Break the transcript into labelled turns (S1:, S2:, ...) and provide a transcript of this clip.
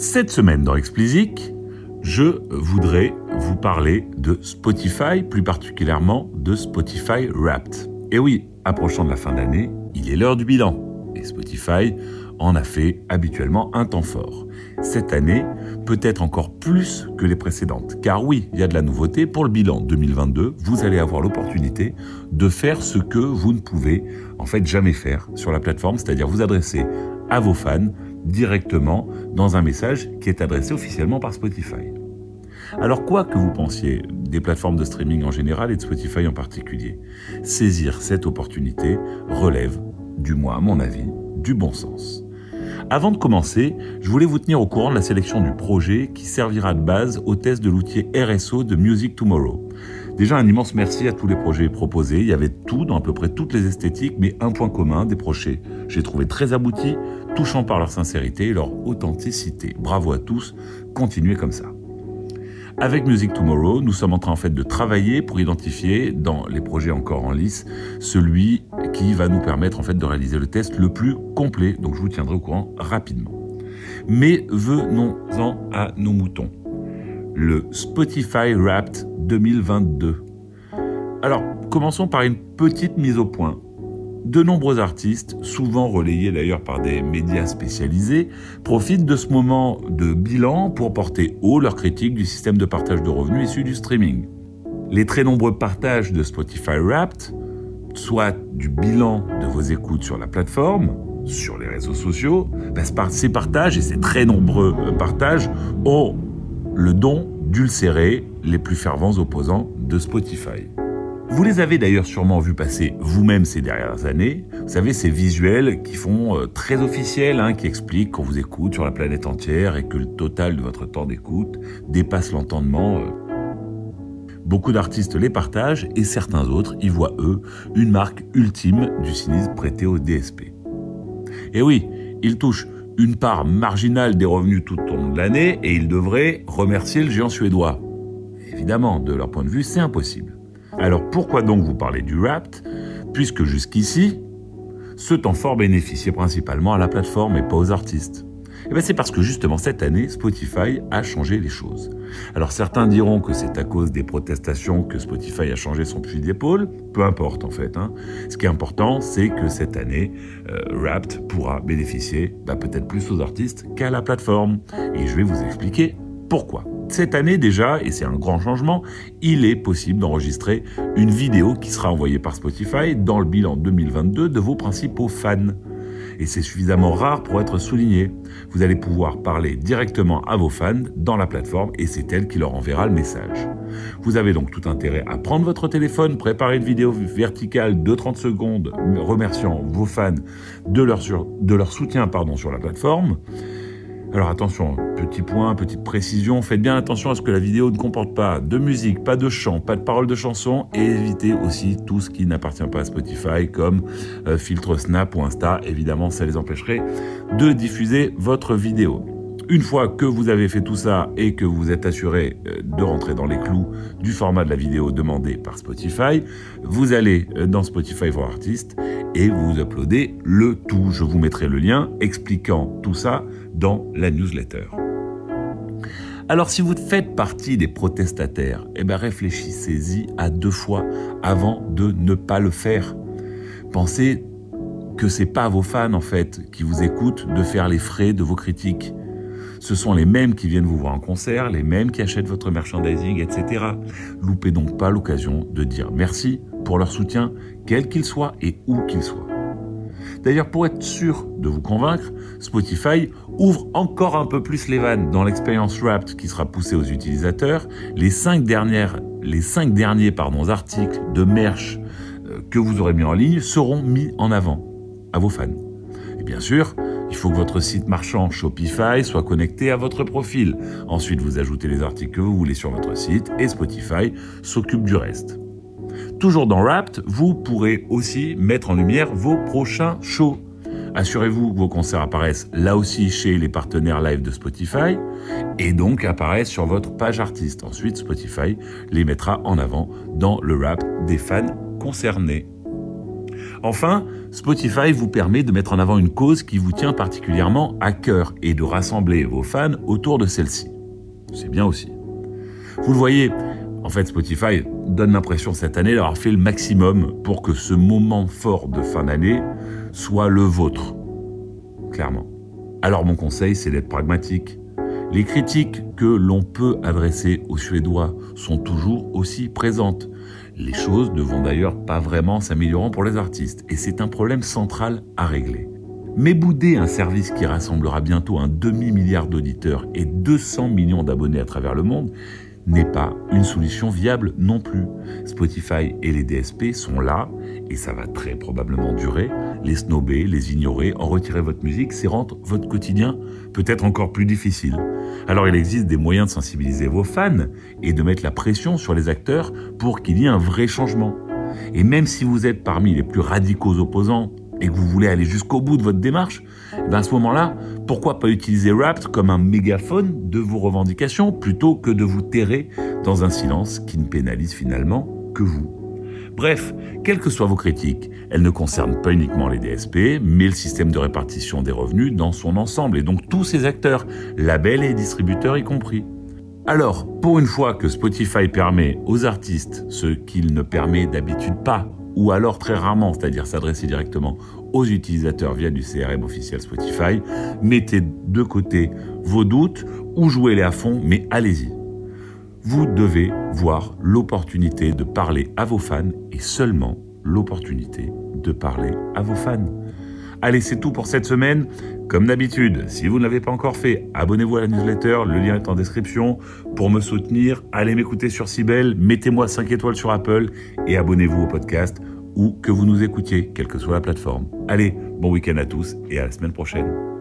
S1: Cette semaine dans Explicit, je voudrais vous parler de Spotify, plus particulièrement de Spotify Wrapped. Et oui, approchant de la fin d'année, il est l'heure du bilan. Et Spotify en a fait habituellement un temps fort. Cette année, peut-être encore plus que les précédentes. Car oui, il y a de la nouveauté. Pour le bilan 2022, vous allez avoir l'opportunité de faire ce que vous ne pouvez en fait jamais faire sur la plateforme, c'est-à-dire vous adresser à vos fans directement dans un message qui est adressé officiellement par Spotify. Alors quoi que vous pensiez des plateformes de streaming en général et de Spotify en particulier, saisir cette opportunité relève, du moins à mon avis, du bon sens. Avant de commencer, je voulais vous tenir au courant de la sélection du projet qui servira de base au test de l'outil RSO de Music Tomorrow. Déjà un immense merci à tous les projets proposés. Il y avait tout dans à peu près toutes les esthétiques, mais un point commun, des projets j'ai trouvé très aboutis, touchant par leur sincérité et leur authenticité. Bravo à tous, continuez comme ça. Avec Music Tomorrow, nous sommes en train en fait de travailler pour identifier dans les projets encore en lice celui qui va nous permettre en fait de réaliser le test le plus complet. Donc je vous tiendrai au courant rapidement. Mais venons-en à nos moutons. Le Spotify Wrapped 2022. Alors, commençons par une petite mise au point. De nombreux artistes, souvent relayés d'ailleurs par des médias spécialisés, profitent de ce moment de bilan pour porter haut leur critique du système de partage de revenus issu du streaming. Les très nombreux partages de Spotify Wrapped, soit du bilan de vos écoutes sur la plateforme, sur les réseaux sociaux, ben, ces partages et ces très nombreux euh, partages ont le don d'ulcérer les plus fervents opposants de Spotify. Vous les avez d'ailleurs sûrement vus passer vous-même ces dernières années. Vous savez, ces visuels qui font euh, très officiels, hein, qui expliquent qu'on vous écoute sur la planète entière et que le total de votre temps d'écoute dépasse l'entendement. Euh. Beaucoup d'artistes les partagent et certains autres y voient, eux, une marque ultime du cynisme prêté au DSP. Et oui, ils touchent une part marginale des revenus tout au long de l'année et ils devraient remercier le géant suédois. Évidemment, de leur point de vue, c'est impossible. Alors pourquoi donc vous parler du Wrapped Puisque jusqu'ici, ce temps fort bénéficiait principalement à la plateforme et pas aux artistes? Eh bien c'est parce que justement cette année, Spotify a changé les choses. Alors certains diront que c'est à cause des protestations que Spotify a changé son fusil d'épaule. Peu importe en fait. Hein. Ce qui est important, c'est que cette année, euh, Wrapped pourra bénéficier bah, peut-être plus aux artistes qu'à la plateforme. Et je vais vous expliquer pourquoi. Cette année déjà, et c'est un grand changement, il est possible d'enregistrer une vidéo qui sera envoyée par Spotify dans le bilan 2022 de vos principaux fans. Et c'est suffisamment rare pour être souligné. Vous allez pouvoir parler directement à vos fans dans la plateforme et c'est elle qui leur enverra le message. Vous avez donc tout intérêt à prendre votre téléphone, préparer une vidéo verticale de 30 secondes remerciant vos fans de leur, soutien sur la plateforme. Alors attention, petit point, petite précision, faites bien attention à ce que la vidéo ne comporte pas de musique, pas de chant, pas de paroles de chansons et évitez aussi tout ce qui n'appartient pas à Spotify comme euh, filtre Snap ou Insta. Évidemment, ça les empêcherait de diffuser votre vidéo. Une fois que vous avez fait tout ça et que vous êtes assuré euh, de rentrer dans les clous du format de la vidéo demandé par Spotify, vous allez euh, dans Spotify for Artists et vous uploadez le tout. Je vous mettrai le lien expliquant tout ça dans la newsletter. Alors si vous faites partie des protestataires, eh ben réfléchissez-y à deux fois avant de ne pas le faire. Pensez que c'est pas vos fans en fait qui vous écoutent de faire les frais de vos critiques. Ce sont les mêmes qui viennent vous voir en concert, les mêmes qui achètent votre merchandising, etc. Loupez donc pas l'occasion de dire merci pour leur soutien, quel qu'il soit et où qu'il soit. D'ailleurs, pour être sûr de vous convaincre, Spotify ouvre encore un peu plus les vannes dans l'expérience Wrapped qui sera poussée aux utilisateurs. Les cinq, dernières, les cinq derniers pardon, articles de merch euh, que vous aurez mis en ligne seront mis en avant à vos fans. Et bien sûr, il faut que votre site marchand Shopify soit connecté à votre profil. Ensuite, vous ajoutez les articles que vous voulez sur votre site et Spotify s'occupe du reste. Toujours dans Wrapped, vous pourrez aussi mettre en lumière vos prochains shows. Assurez-vous que vos concerts apparaissent là aussi chez les partenaires live de Spotify et donc apparaissent sur votre page artiste. Ensuite, Spotify les mettra en avant dans le rap des fans concernés. Enfin, Spotify vous permet de mettre en avant une cause qui vous tient particulièrement à cœur et de rassembler vos fans autour de celle-ci. C'est bien aussi. Vous le voyez, en fait, Spotify donne l'impression cette année d'avoir fait le maximum pour que ce moment fort de fin d'année soit le vôtre. Clairement. Alors mon conseil, c'est d'être pragmatique. Les critiques que l'on peut adresser aux Suédois sont toujours aussi présentes. Les choses ne vont d'ailleurs pas vraiment s'améliorer pour les artistes, et c'est un problème central à régler. Mais bouder un service qui rassemblera bientôt un demi-milliard d'auditeurs et 200 millions d'abonnés à travers le monde, n'est pas une solution viable non plus. Spotify et les DSP sont là, et ça va très probablement durer. Les snober, les ignorer, en retirer votre musique, c'est rendre votre quotidien peut-être encore plus difficile. Alors il existe des moyens de sensibiliser vos fans et de mettre la pression sur les acteurs pour qu'il y ait un vrai changement. Et même si vous êtes parmi les plus radicaux opposants et que vous voulez aller jusqu'au bout de votre démarche, eh ben à ce moment-là, pourquoi pas utiliser Rapt comme un mégaphone de vos revendications plutôt que de vous terrer dans un silence qui ne pénalise finalement que vous Bref, quelles que soient vos critiques, elles ne concernent pas uniquement les DSP, mais le système de répartition des revenus dans son ensemble, et donc tous ces acteurs, labels et distributeurs y compris. Alors, pour une fois que Spotify permet aux artistes ce qu'il ne permet d'habitude pas ou alors très rarement, c'est-à-dire s'adresser directement aux utilisateurs via du CRM officiel Spotify. Mettez de côté vos doutes ou jouez-les à fond, mais allez-y. Vous devez voir l'opportunité de parler à vos fans et seulement l'opportunité de parler à vos fans. Allez, c'est tout pour cette semaine. Comme d'habitude, si vous ne l'avez pas encore fait, abonnez-vous à la newsletter, le lien est en description. Pour me soutenir, allez m'écouter sur Cybelle, mettez-moi 5 étoiles sur Apple et abonnez-vous au podcast ou que vous nous écoutiez, quelle que soit la plateforme. Allez, bon week-end à tous et à la semaine prochaine.